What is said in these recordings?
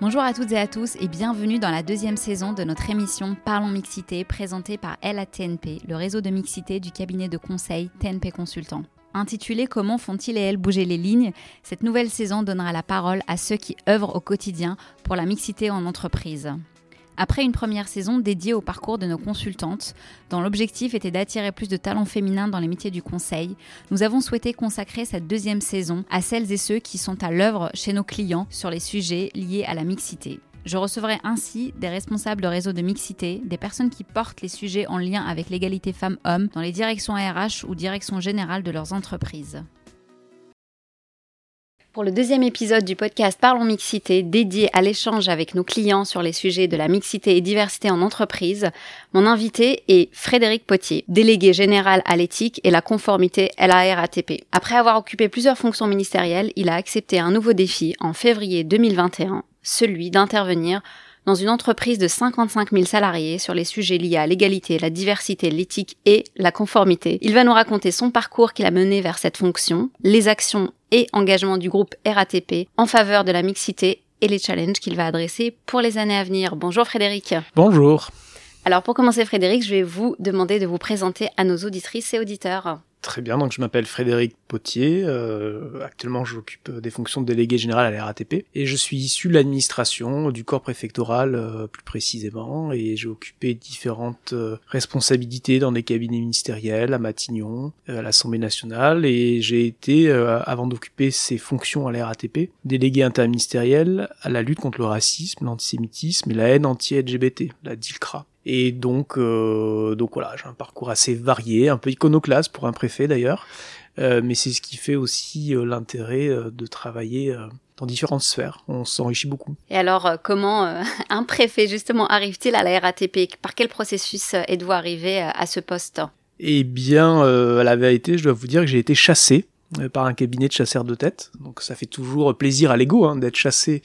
Bonjour à toutes et à tous et bienvenue dans la deuxième saison de notre émission Parlons Mixité présentée par LATNP, le réseau de mixité du cabinet de conseil TNP Consultant. Intitulée Comment font-ils et elles bouger les lignes cette nouvelle saison donnera la parole à ceux qui œuvrent au quotidien pour la mixité en entreprise. Après une première saison dédiée au parcours de nos consultantes, dont l'objectif était d'attirer plus de talents féminins dans les métiers du conseil, nous avons souhaité consacrer cette deuxième saison à celles et ceux qui sont à l'œuvre chez nos clients sur les sujets liés à la mixité. Je recevrai ainsi des responsables de réseaux de mixité, des personnes qui portent les sujets en lien avec l'égalité femmes-hommes dans les directions RH ou directions générales de leurs entreprises. Pour le deuxième épisode du podcast Parlons Mixité, dédié à l'échange avec nos clients sur les sujets de la mixité et diversité en entreprise, mon invité est Frédéric Potier, délégué général à l'éthique et la conformité LARATP. Après avoir occupé plusieurs fonctions ministérielles, il a accepté un nouveau défi en février 2021, celui d'intervenir dans une entreprise de 55 000 salariés sur les sujets liés à l'égalité, la diversité, l'éthique et la conformité. Il va nous raconter son parcours qu'il a mené vers cette fonction, les actions et engagements du groupe RATP en faveur de la mixité et les challenges qu'il va adresser pour les années à venir. Bonjour Frédéric. Bonjour. Alors pour commencer Frédéric, je vais vous demander de vous présenter à nos auditrices et auditeurs. Très bien, donc je m'appelle Frédéric Potier, euh, actuellement j'occupe des fonctions de délégué général à la RATP, et je suis issu de l'administration, du corps préfectoral euh, plus précisément, et j'ai occupé différentes euh, responsabilités dans des cabinets ministériels, à Matignon, à l'Assemblée nationale, et j'ai été, avant d'occuper ces fonctions à la RATP, délégué interministériel à la lutte contre le racisme, l'antisémitisme et la haine anti-LGBT, la DILCRA. Et donc, euh, donc voilà, j'ai un parcours assez varié, un peu iconoclaste pour un préfet d'ailleurs, euh, mais c'est ce qui fait aussi euh, l'intérêt euh, de travailler euh, dans différentes sphères. On s'enrichit beaucoup. Et alors, comment un préfet justement arrive-t-il à la RATP Par quel processus êtes-vous arrivé à ce poste? Eh bien, à la vérité, je dois vous dire que j'ai été chassé par un cabinet de chasseurs de tête. Donc ça fait toujours plaisir à l'ego hein, d'être chassé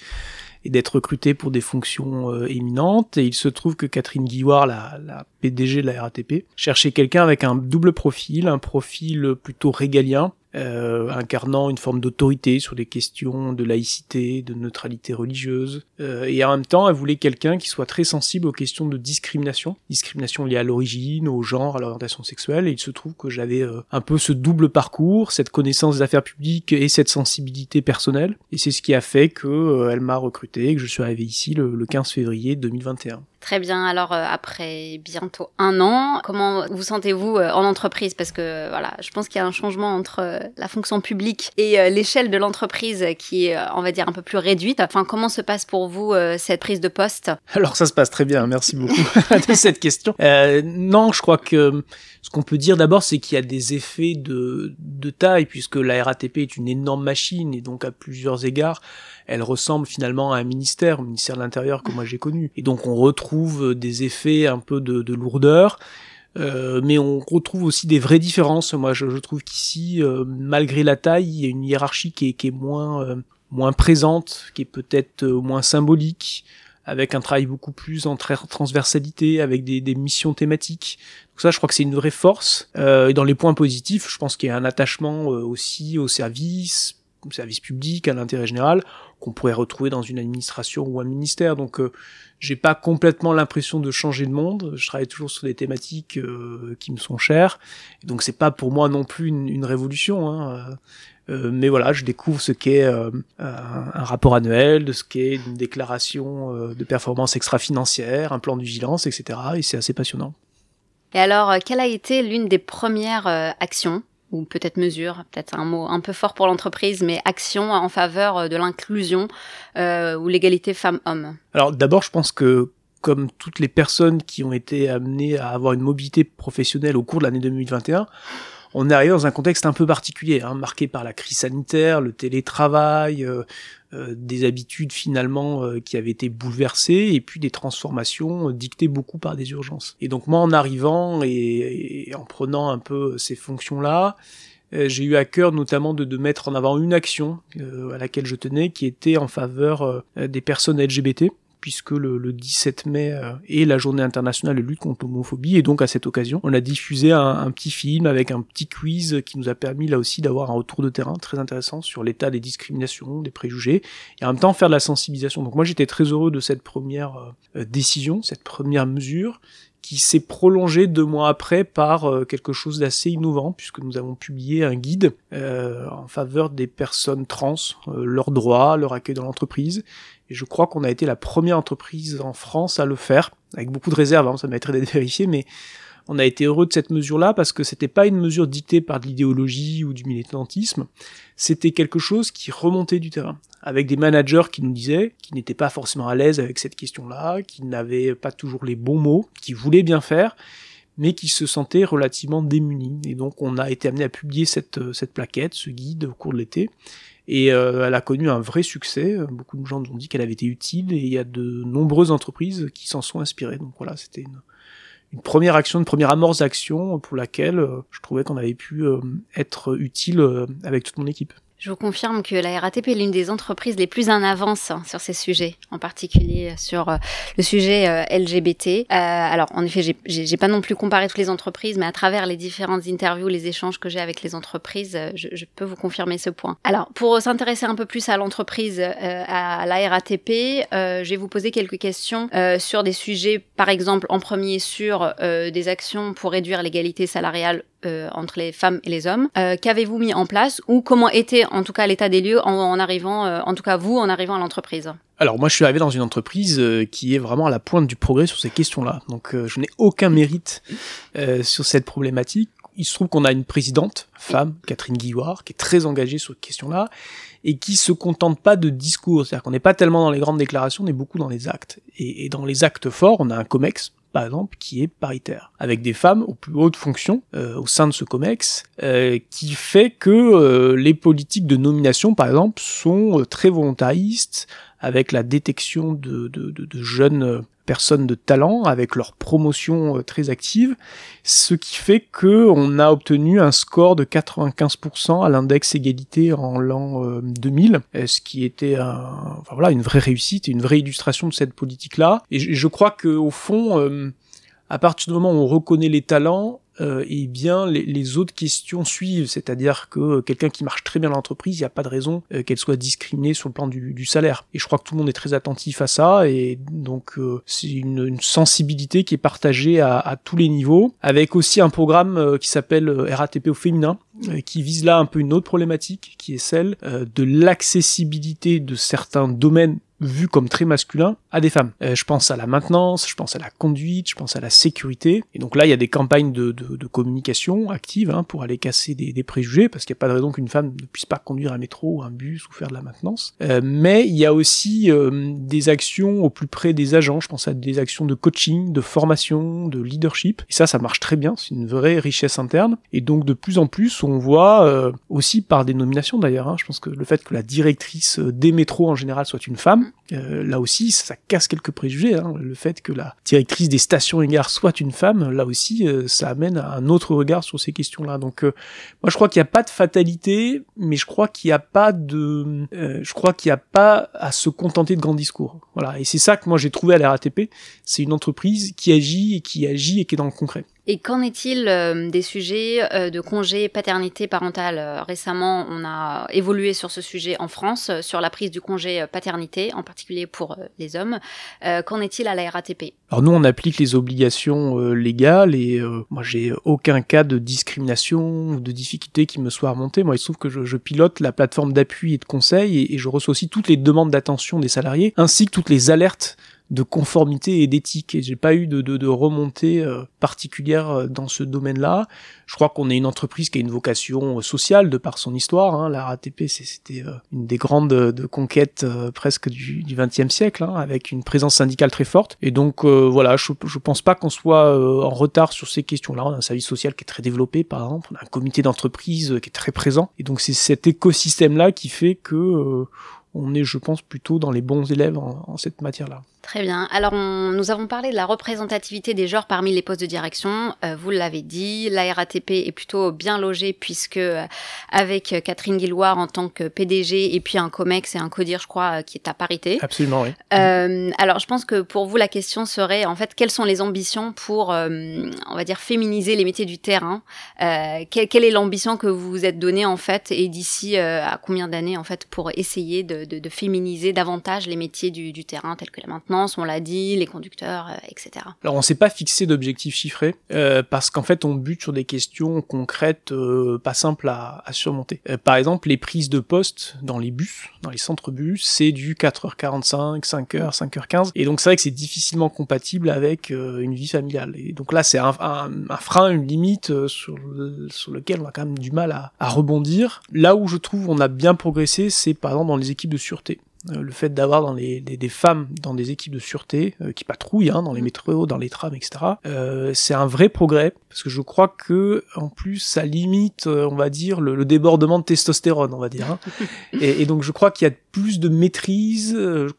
et d'être recruté pour des fonctions euh, éminentes. Et il se trouve que Catherine Guilloire, la, la PDG de la RATP, cherchait quelqu'un avec un double profil, un profil plutôt régalien, euh, incarnant une forme d'autorité sur des questions de laïcité, de neutralité religieuse, euh, et en même temps, elle voulait quelqu'un qui soit très sensible aux questions de discrimination, discrimination liée à l'origine, au genre, à l'orientation sexuelle, et il se trouve que j'avais euh, un peu ce double parcours, cette connaissance des affaires publiques et cette sensibilité personnelle, et c'est ce qui a fait que euh, elle m'a recruté, et que je suis arrivé ici le, le 15 février 2021. Très bien. Alors euh, après bientôt un an, comment vous sentez-vous euh, en entreprise? Parce que voilà, je pense qu'il y a un changement entre euh, la fonction publique et l'échelle de l'entreprise qui est, on va dire, un peu plus réduite. Enfin, comment se passe pour vous cette prise de poste? Alors ça se passe très bien. Merci beaucoup de cette question. non, je crois que ce qu'on peut dire d'abord, c'est qu'il y a des effets de, de taille puisque la RATP est une énorme machine et donc à plusieurs égards elle ressemble finalement à un ministère, au ministère de l'Intérieur que moi j'ai connu. Et donc on retrouve des effets un peu de, de lourdeur. Euh, mais on retrouve aussi des vraies différences. Moi, je, trouve qu'ici, euh, malgré la taille, il y a une hiérarchie qui est, qui est moins, euh, moins présente, qui est peut-être moins symbolique, avec un travail beaucoup plus en transversalité, avec des, missions thématiques. Donc ça, je crois que c'est une vraie force. et dans les points positifs, je pense qu'il y a un attachement aussi au service, au service public, à l'intérêt général qu'on pourrait retrouver dans une administration ou un ministère. Donc euh, j'ai pas complètement l'impression de changer de monde. Je travaille toujours sur des thématiques euh, qui me sont chères. Donc c'est pas pour moi non plus une, une révolution. Hein. Euh, mais voilà, je découvre ce qu'est euh, un, un, rapport annuel, de ce qu'est une déclaration euh, de performance extra-financière, un plan de vigilance, etc. Et c'est assez passionnant. Et alors, quelle a été l'une des premières actions ou peut-être mesure, peut-être un mot un peu fort pour l'entreprise, mais action en faveur de l'inclusion euh, ou l'égalité femmes-hommes? Alors d'abord, je pense que comme toutes les personnes qui ont été amenées à avoir une mobilité professionnelle au cours de l'année 2021, on est arrivé dans un contexte un peu particulier, hein, marqué par la crise sanitaire, le télétravail, euh, euh, des habitudes finalement euh, qui avaient été bouleversées, et puis des transformations dictées beaucoup par des urgences. Et donc moi, en arrivant et, en prenant un peu ces fonctions-là, j'ai eu à cœur notamment de, mettre en avant une action à laquelle je tenais, qui était en faveur des personnes LGBT puisque le, 17 mai euh, est la journée internationale de lutte contre l'homophobie, et donc à cette occasion, on a diffusé un, petit film avec un petit quiz qui nous a permis là aussi d'avoir un retour de terrain très intéressant sur l'état des discriminations, des préjugés, et en même temps faire de la sensibilisation. Donc moi j'étais très heureux de cette première euh, décision, cette première mesure, qui s'est prolongé deux mois après par euh, quelque chose d'assez innovant, puisque nous avons publié un guide euh, en faveur des personnes trans, euh, leurs droits, leur accueil dans l'entreprise. Et je crois qu'on a été la première entreprise en France à le faire, avec beaucoup de réserves, hein, ça mériterait d'être vérifié, mais on a été heureux de cette mesure-là parce que c'était pas une mesure dictée par de l'idéologie ou du militantisme, c'était quelque chose qui remontait du terrain, avec des managers qui nous disaient qu'ils n'étaient pas forcément à l'aise avec cette question-là, qu'ils n'avaient pas toujours les bons mots, qui voulaient bien faire, mais qui se sentaient relativement démunis. Et donc on a été amené à publier cette, cette plaquette, ce guide au cours de l'été, et euh, elle a connu un vrai succès. Beaucoup de gens ont dit qu'elle avait été utile et il y a de nombreuses entreprises qui s'en sont inspirées. Donc voilà, c'était une, première action, une première amorce d'action pour laquelle euh, je trouvais qu'on avait pu euh, être utile avec toute mon équipe. Je vous confirme que la RATP est l'une des entreprises les plus en avance sur ces sujets, en particulier sur euh, le sujet euh, LGBT. Euh, alors, en effet, j'ai pas non plus comparé toutes les entreprises, mais à travers les différentes interviews, les échanges que j'ai avec les entreprises, je, je, peux vous confirmer ce point. Alors, pour s'intéresser un peu plus à l'entreprise, à la RATP, je vais vous poser quelques questions sur des sujets, par exemple, en premier sur des actions pour réduire l'égalité salariale euh, entre les femmes et les hommes. Euh, Qu'avez-vous mis en place ou comment était en tout cas l'état des lieux en, arrivant, euh, en tout cas vous en arrivant à l'entreprise? Alors moi je suis arrivé dans une entreprise euh, qui est vraiment à la pointe du progrès sur ces questions-là. Donc je n'ai aucun mérite sur cette problématique. Il se trouve qu'on a une présidente, femme, Catherine Guilloire, qui est très engagée sur cette question-là et qui se contente pas de discours. C'est-à-dire qu'on n'est pas tellement dans les grandes déclarations, on est beaucoup dans les actes. Et, dans les actes forts, on a un COMEX, par exemple, qui est paritaire, avec des femmes aux plus hautes fonctions euh, au sein de ce COMEX, euh, qui fait que euh, les politiques de nomination, par exemple, sont très volontaristes, avec la détection de, de jeunes personnes de talent avec leur promotion très active, ce qui fait que on a obtenu un score de 95% à l'index égalité en l'an 2000, ce qui était voilà, une vraie réussite, une vraie illustration de cette politique-là. Et je, je crois que au fond, à partir du moment où on reconnaît les talents, euh, eh bien les, autres questions suivent, c'est-à-dire que quelqu'un qui marche très bien dans l'entreprise, il n'y a pas de raison euh, qu'elle soit discriminée sur le plan du, salaire. Et je crois que tout le monde est très attentif à ça, et donc euh, c'est une, sensibilité qui est partagée à, à, tous les niveaux, avec aussi un programme euh, qui s'appelle RATP au féminin, qui vise là un peu une autre problématique, qui est celle de l'accessibilité de certains domaines vu comme très masculin à des femmes. Euh, je pense à la maintenance, je pense à la conduite, je pense à la sécurité. Et donc là, il y a des campagnes de, de, de communication actives hein, pour aller casser des, des préjugés, parce qu'il n'y a pas de raison qu'une femme ne puisse pas conduire un métro un bus ou faire de la maintenance. Euh, mais il y a aussi euh, des actions au plus près des agents. Je pense à des actions de coaching, de formation, de leadership. Et ça, ça marche très bien. C'est une vraie richesse interne. Et donc de plus en plus, voit euh, aussi par des nominations d'ailleurs. Hein, je pense que le fait que la directrice des métros en général soit une femme, euh, là aussi, ça casse quelques préjugés. Hein. Le fait que la directrice des stations et gares soit une femme, là aussi, euh, ça amène à un autre regard sur ces questions-là. Donc, euh, moi, je crois qu'il n'y a pas de fatalité, mais je crois qu'il n'y a pas de, je crois qu'il n'y a pas à se contenter de grands discours. Voilà. Et c'est ça que moi j'ai trouvé à la RATP. C'est une entreprise qui agit et qui agit et qui est dans le concret. Et qu'en est-il euh, des sujets euh, de congé paternité parentale euh, Récemment, on a évolué sur ce sujet en France, sur la prise du congé paternité, en particulier pour les hommes. Qu'en est-il à la RATP Alors nous, on applique les obligations légales et moi, j'ai aucun cas de discrimination ou de difficulté qui me soit remonté. Moi, il se trouve que je, je pilote la plateforme d'appui et de conseil et je reçois aussi toutes les demandes d'attention des salariés, ainsi que toutes les alertes de conformité et d'éthique. Et j'ai pas eu de, de, de remontée euh, particulière euh, dans ce domaine-là. Je crois qu'on est une entreprise qui a une vocation euh, sociale de par son histoire. Hein. La RATP, c'était une des grandes de conquêtes presque du XXe siècle, hein, avec une présence syndicale très forte. Et donc voilà, je, je pense pas qu'on soit en retard sur ces questions-là. On a un service social qui est très développé, par exemple. On a un comité d'entreprise qui est très présent. Et donc c'est cet écosystème-là qui fait que on est, je pense, plutôt dans les bons élèves en cette matière-là. Très bien. Alors, nous avons parlé de la représentativité des genres parmi les postes de direction. Euh, vous l'avez dit, la RATP est plutôt bien logée puisque euh, avec Catherine Guilloire en tant que PDG et puis un COMEX et un CODIR, je crois, qui est à parité. Absolument, oui. alors, je pense que pour vous, la question serait, en fait, quelles sont les ambitions pour, on va dire, féminiser les métiers du terrain? Quelle, est l'ambition que vous vous êtes donnée, en fait, et d'ici à combien d'années, en fait, pour essayer de, de, féminiser davantage les métiers du, du terrain, tels que la maintenance on l'a dit, les conducteurs, euh, etc. Alors on s'est pas fixé d'objectifs chiffrés euh, parce qu'en fait on bute sur des questions concrètes euh, pas simples à, surmonter. par exemple les prises de poste dans les bus, dans les centres bus, c'est du 4h45, 5h, 5h15 et donc c'est vrai que c'est difficilement compatible avec une vie familiale. Et donc là c'est un, frein, une limite sur, sur lequel on a quand même du mal à, à rebondir. Là où je trouve on a bien progressé, c'est par exemple dans les équipes de sûreté. Euh, le fait d'avoir dans les, des, femmes dans des équipes de sûreté euh, qui patrouillent hein, dans les mm. métros, dans les trams, etc. Euh, c'est un vrai progrès parce que je crois que en plus ça limite, on va dire, le, débordement de testostérone, on va dire. Hein. et, et, donc je crois qu'il y a plus de maîtrise,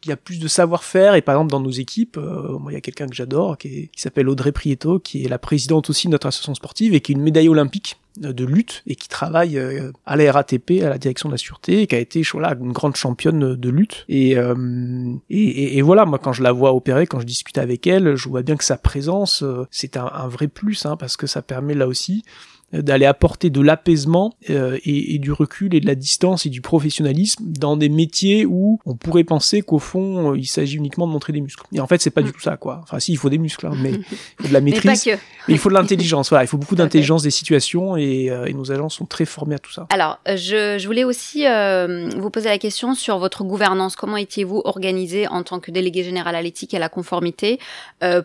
qu'il y a plus de savoir-faire. Et par exemple dans nos équipes, moi il y a quelqu'un que j'adore qui, qui s'appelle Audrey Prieto, qui est la présidente aussi de notre association sportive et qui est une médaille olympique de lutte et qui travaille euh, à la RATP, à la direction de la sûreté, et qui a été là, une grande championne de lutte. Euh, et, et, voilà, moi quand je la vois opérer, quand je discute avec elle, je vois bien que sa présence, euh, c'est un, un, vrai plus, hein, parce que ça permet là aussi d'aller apporter de l'apaisement euh, et, et, du recul et de la distance et du professionnalisme dans des métiers où on pourrait penser qu'au fond euh, il s'agit uniquement de montrer des muscles. Et en fait c'est pas du mm. tout ça quoi. Enfin si il faut des muscles hein, mais il faut de la maîtrise. Mais, il faut de l'intelligence. Voilà, il faut beaucoup d'intelligence des situations et, euh, et, nos agents sont très formés à tout ça. Alors je, je voulais aussi euh, vous poser la question sur votre gouvernance. Comment étiez-vous organisé en tant que délégué général à l'éthique et à la conformité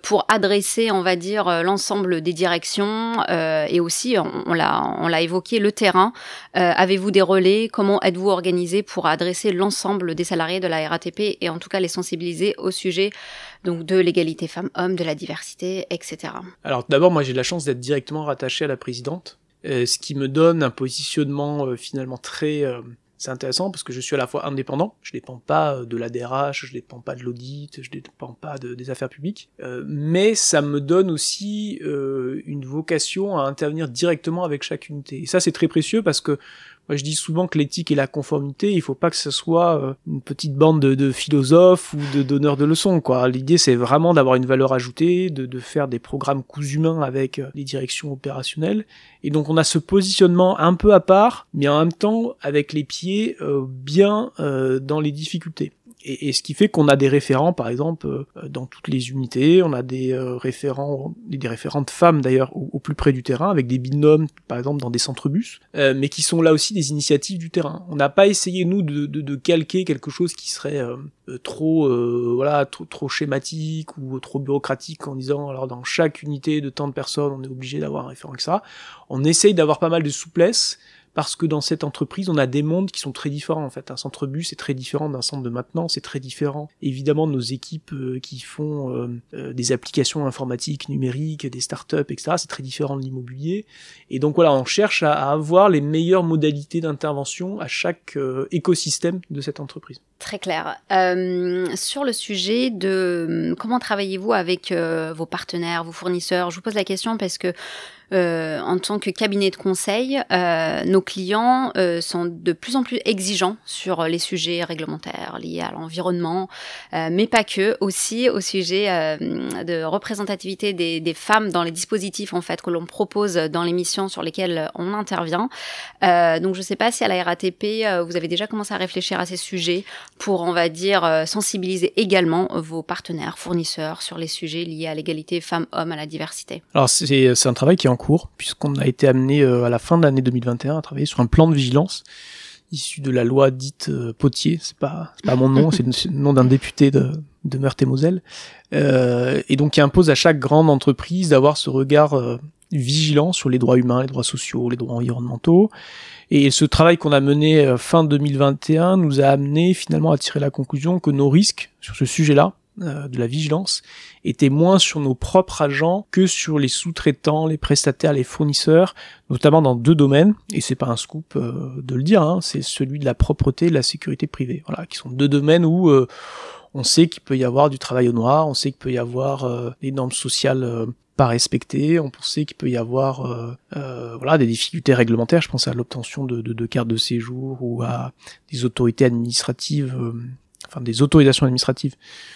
pour adresser on va dire l'ensemble des directions et aussi on, l'a évoqué, le terrain. Euh, avez-vous des relais? Comment êtes-vous organisé pour adresser l'ensemble des salariés de la RATP et en tout cas les sensibiliser au sujet donc de l'égalité femmes-hommes, de la diversité, etc. Alors d'abord, moi j'ai la chance d'être directement rattaché à la présidente, euh, ce qui me donne un positionnement euh, finalement très c'est intéressant parce que je suis à la fois indépendant, je dépends pas euh, de la DRH, je dépends pas de l'audit, je dépends pas de, des affaires publiques, euh, mais ça me donne aussi euh, une vocation à intervenir directement avec chaque unité. Et ça c'est très précieux parce que moi, je dis souvent que l'éthique et la conformité, il faut pas que ce soit euh, une petite bande de, philosophes ou de donneurs de leçons. Quoi. L'idée, c'est vraiment d'avoir une valeur ajoutée, de, faire des programmes coups humains avec euh, les directions opérationnelles. Et donc, on a ce positionnement un peu à part, mais en même temps avec les pieds euh, bien dans les difficultés et, ce qui fait qu'on a des référents, par exemple, euh, dans toutes les unités, on a des euh, référents, des référentes femmes d'ailleurs au, plus près du terrain, avec des binômes, par exemple, dans des centres bus, euh, mais qui sont là aussi des initiatives du terrain. On n'a pas essayé nous de, calquer quelque chose qui serait trop, voilà, trop, trop schématique ou trop bureaucratique en disant alors dans chaque unité de tant de personnes, on est obligé d'avoir un référent, ça. On essaye d'avoir pas mal de souplesse parce que dans cette entreprise, on a des mondes qui sont très différents en fait. Un centre bus est très différent d'un centre de maintenance, c'est très différent. Évidemment, nos équipes euh, qui font euh, euh, des applications informatiques, numériques, des startups, etc., c'est très différent de l'immobilier. Et donc voilà, on cherche à, à avoir les meilleures modalités d'intervention à chaque écosystème de cette entreprise. Très clair. Euh, sur le sujet de comment travaillez-vous avec vos partenaires, vos fournisseurs, je vous pose la question parce que euh, en tant que cabinet de conseil, euh, nos clients euh, sont de plus en plus exigeants sur les sujets réglementaires liés à l'environnement, euh, mais pas que, aussi au sujet euh, de représentativité des, des, femmes dans les dispositifs en fait que l'on propose dans les missions sur lesquelles on intervient. donc je ne sais pas si à la RATP vous avez déjà commencé à réfléchir à ces sujets pour, on va dire, sensibiliser également vos partenaires, fournisseurs sur les sujets liés à l'égalité femmes-hommes, à la diversité. Alors c'est un travail qui est en cours, puisqu'on a été amené euh, à la fin de l'année 2021 à travailler sur un plan de vigilance issu de la loi dite euh, Potier. C'est pas, pas mon nom, c'est le nom d'un député de, de Meurthe-et-Moselle, euh, et donc qui impose à chaque grande entreprise d'avoir ce regard vigilant sur les droits humains, les droits sociaux, les droits environnementaux. Et ce travail qu'on a mené fin 2021 nous a amené finalement à tirer la conclusion que nos risques sur ce sujet-là, euh, de la vigilance était moins sur nos propres agents que sur les sous-traitants, les prestataires, les fournisseurs, notamment dans deux domaines, et c'est pas un scoop euh, de le dire, hein, c'est celui de la propreté et de la sécurité privée, voilà, qui sont deux domaines où euh, on sait qu'il peut y avoir du travail au noir, on sait qu'il peut y avoir des normes sociales pas respectées, on sait qu'il peut y avoir voilà des difficultés réglementaires. Je pense à l'obtention de, de, de, cartes de séjour ou à des autorités administratives enfin des autorisations administratives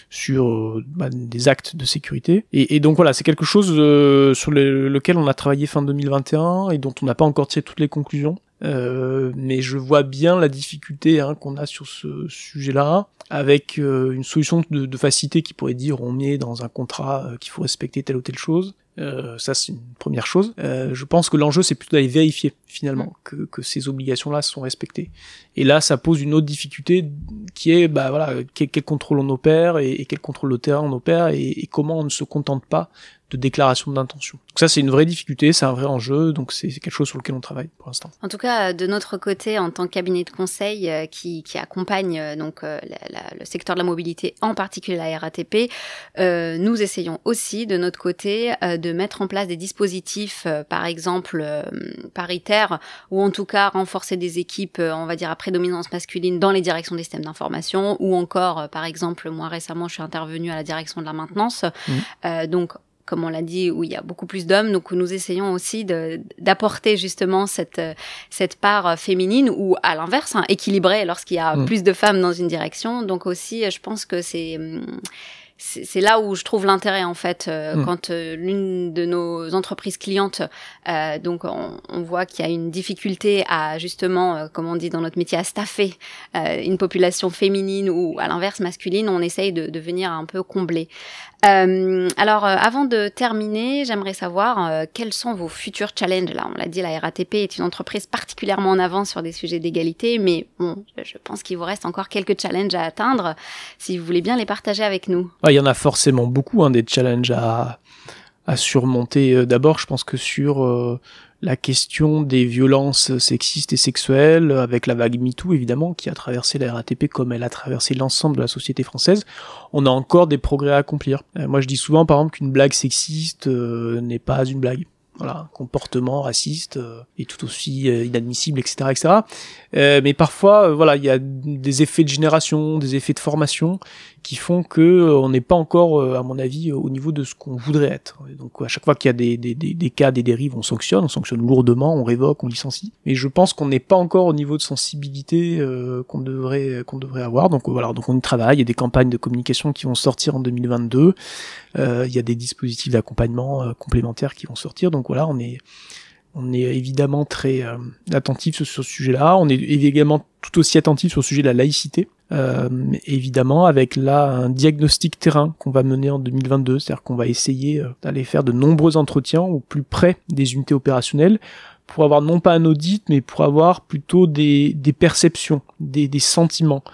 sur euh, bah, des actes de sécurité. Et, donc voilà, c'est quelque chose euh, sur lequel on a travaillé fin 2021 et dont on n'a pas encore tiré toutes les conclusions. Euh, mais je vois bien la difficulté hein, qu'on a sur ce sujet-là, avec une solution de, de, facilité qui pourrait dire on met dans un contrat qu'il faut respecter telle ou telle chose, euh, ça, c'est une première chose. Euh, je pense que l'enjeu, c'est plutôt d'aller vérifier finalement mm. que, que ces obligations-là sont respectées. Et là, ça pose une autre difficulté qui est, bah voilà, quel, contrôle on opère et, quel contrôle de terrain on opère et, et, comment on ne se contente pas de déclaration d'intention. Donc ça, c'est une vraie difficulté, c'est un vrai enjeu, donc c'est quelque chose sur lequel on travaille pour l'instant. En tout cas, de notre côté, en tant que cabinet de conseil euh, qui, qui, accompagne euh, donc euh, le secteur de la mobilité, en particulier la RATP, nous essayons aussi de notre côté de mettre en place des dispositifs, par exemple paritaires, ou en tout cas renforcer des équipes, on va dire à prédominance masculine dans les directions des systèmes d'information, ou encore, par exemple, moi récemment, je suis intervenue à la direction de la maintenance, mmh. donc comme on l'a dit, où il y a beaucoup plus d'hommes. Donc nous essayons aussi d'apporter justement cette, cette part féminine ou à l'inverse, hein, équilibrée lorsqu'il y a mm. plus de femmes dans une direction. Donc aussi, je pense que c'est c'est là où je trouve l'intérêt en fait euh, mm. quand euh, l'une de nos entreprises clientes euh, donc on, on voit qu'il y a une difficulté à justement euh, comme on dit dans notre métier à staffer une population féminine ou à l'inverse masculine on essaye de, de, venir un peu combler. Alors avant de terminer j'aimerais savoir quels sont vos futurs challenges? Là on l'a dit la RATP est une entreprise particulièrement en avance sur des sujets d'égalité mais bon je pense qu'il vous reste encore quelques challenges à atteindre si vous voulez bien les partager avec nous il y en a forcément beaucoup, hein, des challenges à, surmonter. Euh, d'abord, je pense que sur euh, la question des violences sexistes et sexuelles, avec la vague MeToo évidemment, qui a traversé la RATP comme elle a traversé l'ensemble de la société française, on a encore des progrès à accomplir. Euh, moi je dis souvent par exemple qu'une blague sexiste n'est pas une blague voilà, comportement raciste euh, et tout aussi euh, inadmissible, etc., etc. Euh, mais parfois, voilà, il y a des effets de génération, des effets de formation qui font que on n'est pas encore, à mon avis, au niveau de ce qu'on voudrait être. donc, à chaque fois qu'il y a des, des, des, des, cas, des dérives, on sanctionne, on sanctionne lourdement, on révoque, on licencie. Mais je pense qu'on n'est pas encore au niveau de sensibilité qu'on devrait qu'on devrait avoir. Donc voilà, donc on y travaille. Il y a des campagnes de communication qui vont sortir en 2022. il y a des dispositifs d'accompagnement complémentaires qui vont sortir. Donc on est on évidemment très euh, attentif sur, ce sujet-là. On est également tout aussi attentif sur le sujet de la laïcité. Euh, évidemment, avec là un diagnostic terrain qu'on va mener en 2022, c'est-à-dire qu'on va essayer euh, d'aller faire de nombreux entretiens au plus près des unités opérationnelles pour avoir non pas un audit, mais pour avoir plutôt des, perceptions, des sentiments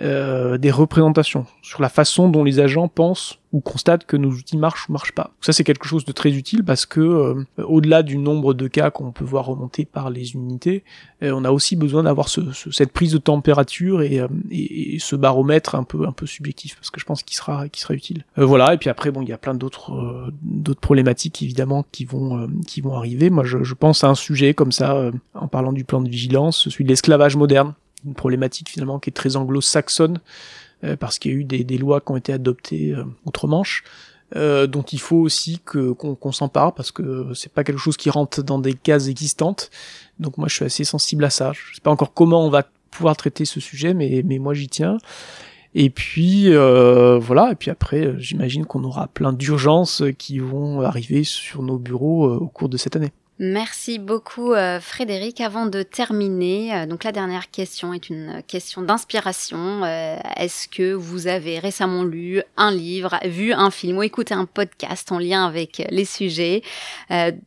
euh, des représentations sur la façon dont les agents pensent ou constatent que nos outils marchent ou marchent pas. Ça c'est quelque chose de très utile parce que euh, au-delà du nombre de cas qu'on peut voir remonter par les unités, euh, on a aussi besoin d'avoir ce, cette prise de température et, et, ce baromètre un peu un peu subjectif parce que je pense qu'il sera qui sera utile. voilà et puis après bon il y a plein d'autres d'autres problématiques évidemment qui vont qui vont arriver. Moi je, je pense à un sujet comme ça en parlant du plan de vigilance, celui de l'esclavage moderne une problématique finalement qui est très anglo-saxonne, euh, parce qu'il y a eu des, des, lois qui ont été adoptées euh, outre-Manche, euh, dont il faut aussi que qu'on s'empare, parce que c'est pas quelque chose qui rentre dans des cases existantes. Donc moi je suis assez sensible à ça. Je sais pas encore comment on va pouvoir traiter ce sujet, mais, mais moi j'y tiens. Et puis euh, voilà, et puis après j'imagine qu'on aura plein d'urgences qui vont arriver sur nos bureaux au cours de cette année. Merci beaucoup euh, Frédéric. Avant de terminer, euh, donc la dernière question est une question d'inspiration. Euh, est-ce que vous avez récemment lu un livre, vu un film ou écouté un podcast en lien avec les sujets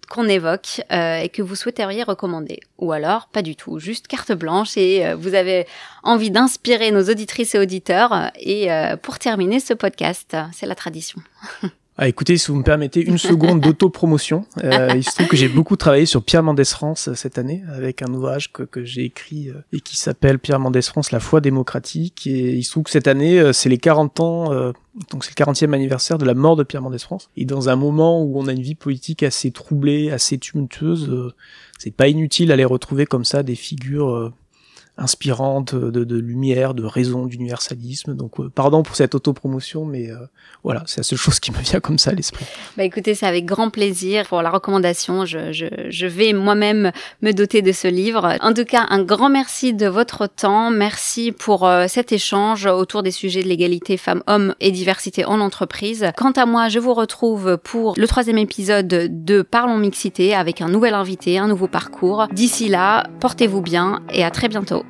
qu'on évoque et que vous souhaiteriez recommander? Ou alors pas du tout, juste carte blanche et vous avez envie d'inspirer nos auditrices et auditeurs. Et pour terminer ce podcast, c'est la tradition. Ah, écoutez, si vous me permettez une seconde d'auto-promotion, euh, il se trouve que j'ai beaucoup travaillé sur Pierre Mendès France euh, cette année avec un ouvrage que, que j'ai écrit euh, et qui s'appelle Pierre Mendès France, la foi démocratique. Et il se trouve que cette année, euh, c'est les 40 ans, donc c'est le 40e anniversaire de la mort de Pierre Mendès France. Et dans un moment où on a une vie politique assez troublée, assez tumultueuse, c'est pas inutile d'aller retrouver comme ça des figures inspirante de, de, lumière, de raison, d'universalisme. Donc, pardon pour cette autopromotion, mais voilà, c'est la seule chose qui me vient comme ça à l'esprit. Bah écoutez, c'est avec grand plaisir pour la recommandation. Je, je, je vais moi-même me doter de ce livre. En tout cas, un grand merci de votre temps. Merci pour cet échange autour des sujets de l'égalité femmes-hommes et diversité en entreprise. Quant à moi, je vous retrouve pour le troisième épisode de Parlons Mixité avec un nouvel invité, un nouveau parcours. D'ici là, portez-vous bien et à très bientôt.